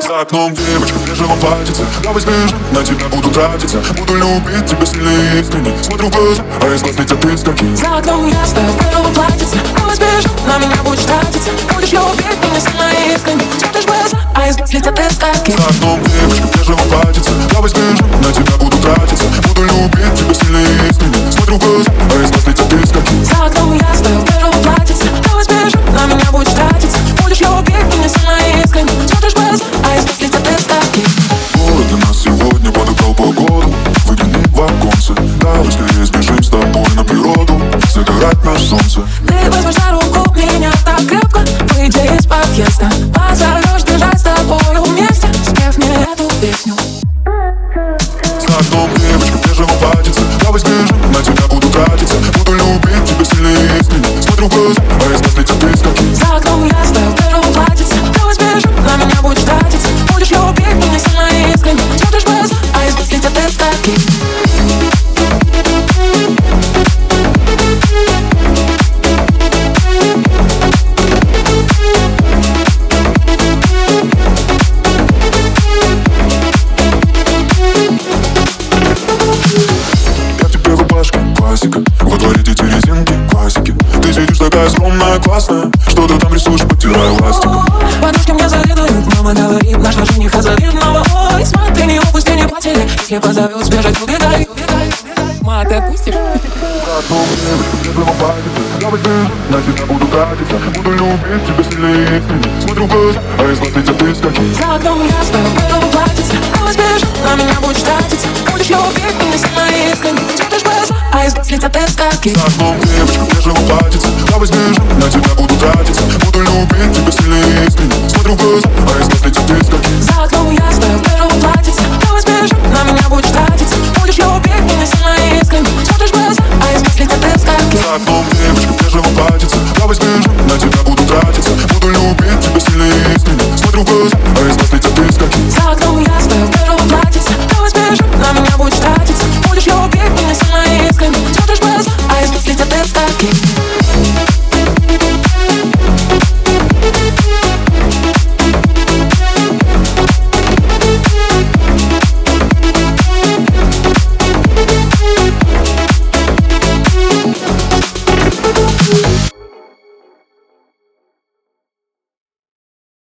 За окном девочка в бежевом платьице Давай сбежим, на тебя буду тратиться. Буду любить тебя сильно и искренне Смотрю в глаза, а из глаз летят искорки За окном я стою в бежевом платьице Давай сбежим, на меня будешь тратиться. Будешь любить меня сильно и искренне Смотришь в глаза, а из глаз летят искорки За окном девочка платьице Давай ты там рисуешь, подтирая ластик Подружки мне завидуют, мама говорит Нашла жениха завидного Ой, смотри, не упусти, не потери Если позовет, сбежать, убегай. Ма, ты отпустишь? За окном девочка в бежевом платьице Давай сбежим, на тебя буду тратиться Буду любить тебя искренне Смотрю а из глаз летят искорки За окном я стою в белом платьице Давай сбежим, на меня будешь тратиться Будешь любить меня слетят эскаки Как девочка, где же воплотиться? Давай сбежим, на тебя буду тратиться Буду любить тебя сильно и искренне Смотрю в глаза, а из нас летят искорки За окном ясно, где же воплотиться? Давай сбежим, на меня будешь тратиться Будешь любить меня сильно и искренне. Смотришь в глаза, а из нас летят искорки За окном девочка, где же воплотиться? Давай сбежим, на тебя буду тратиться Буду любить тебя сильно Thank you.